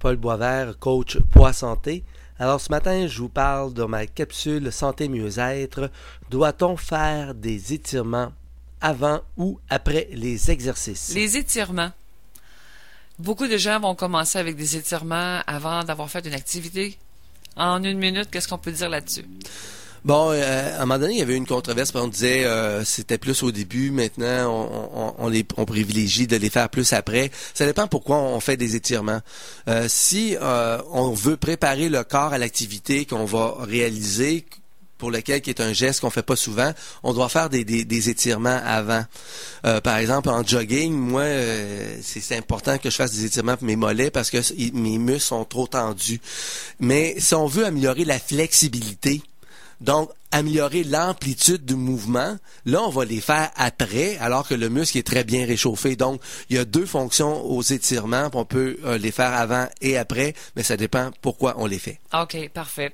Paul Boisvert, coach Poids Santé. Alors ce matin, je vous parle de ma capsule Santé Mieux-être. Doit-on faire des étirements avant ou après les exercices? Les étirements. Beaucoup de gens vont commencer avec des étirements avant d'avoir fait une activité. En une minute, qu'est-ce qu'on peut dire là-dessus? Bon, euh, à un moment donné, il y avait une controverse, on disait euh, c'était plus au début, maintenant on, on, les, on privilégie de les faire plus après. Ça dépend pourquoi on fait des étirements. Euh, si on veut préparer le corps à l'activité qu'on va réaliser, pour lequel qui est un geste qu'on fait pas souvent, on doit faire des, des, étirements avant. par exemple, en jogging, moi, c'est important que je fasse des étirements pour mes mollets parce que mes muscles sont trop tendus. Mais si on veut améliorer la flexibilité, donc, améliorer l'amplitude du mouvement, là, on va les faire après, alors que le muscle est très bien réchauffé. Donc, il y a deux fonctions aux étirements. On peut euh, les faire avant et après, mais ça dépend pourquoi on les fait. OK, parfait.